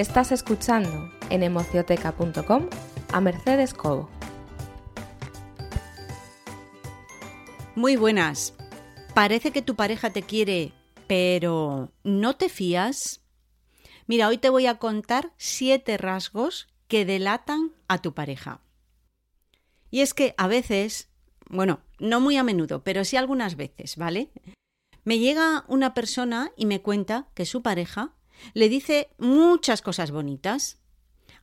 Estás escuchando en emocioteca.com a Mercedes Cobo. Muy buenas. Parece que tu pareja te quiere, pero ¿no te fías? Mira, hoy te voy a contar siete rasgos que delatan a tu pareja. Y es que a veces, bueno, no muy a menudo, pero sí algunas veces, ¿vale? Me llega una persona y me cuenta que su pareja le dice muchas cosas bonitas.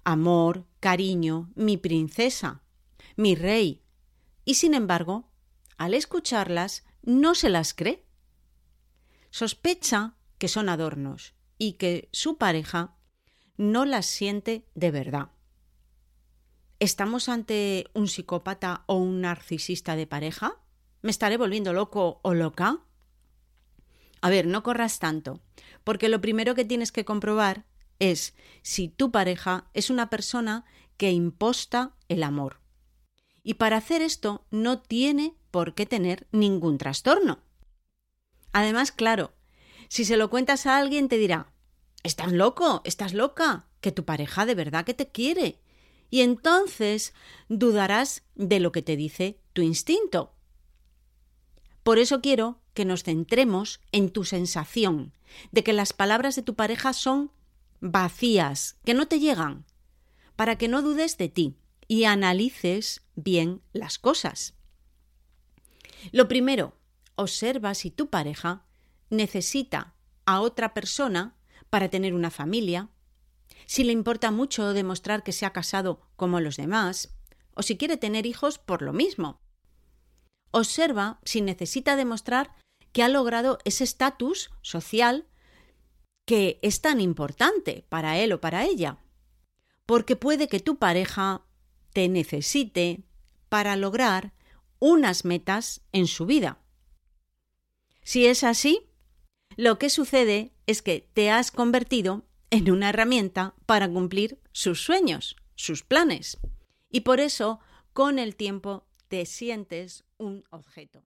Amor, cariño, mi princesa, mi rey. Y sin embargo, al escucharlas, no se las cree. Sospecha que son adornos y que su pareja no las siente de verdad. ¿Estamos ante un psicópata o un narcisista de pareja? ¿Me estaré volviendo loco o loca? A ver, no corras tanto, porque lo primero que tienes que comprobar es si tu pareja es una persona que imposta el amor. Y para hacer esto no tiene por qué tener ningún trastorno. Además, claro, si se lo cuentas a alguien te dirá, estás loco, estás loca, que tu pareja de verdad que te quiere. Y entonces dudarás de lo que te dice tu instinto. Por eso quiero que nos centremos en tu sensación de que las palabras de tu pareja son vacías, que no te llegan, para que no dudes de ti y analices bien las cosas. Lo primero, observa si tu pareja necesita a otra persona para tener una familia, si le importa mucho demostrar que se ha casado como los demás, o si quiere tener hijos por lo mismo. Observa si necesita demostrar que ha logrado ese estatus social que es tan importante para él o para ella. Porque puede que tu pareja te necesite para lograr unas metas en su vida. Si es así, lo que sucede es que te has convertido en una herramienta para cumplir sus sueños, sus planes. Y por eso, con el tiempo, te sientes un objeto.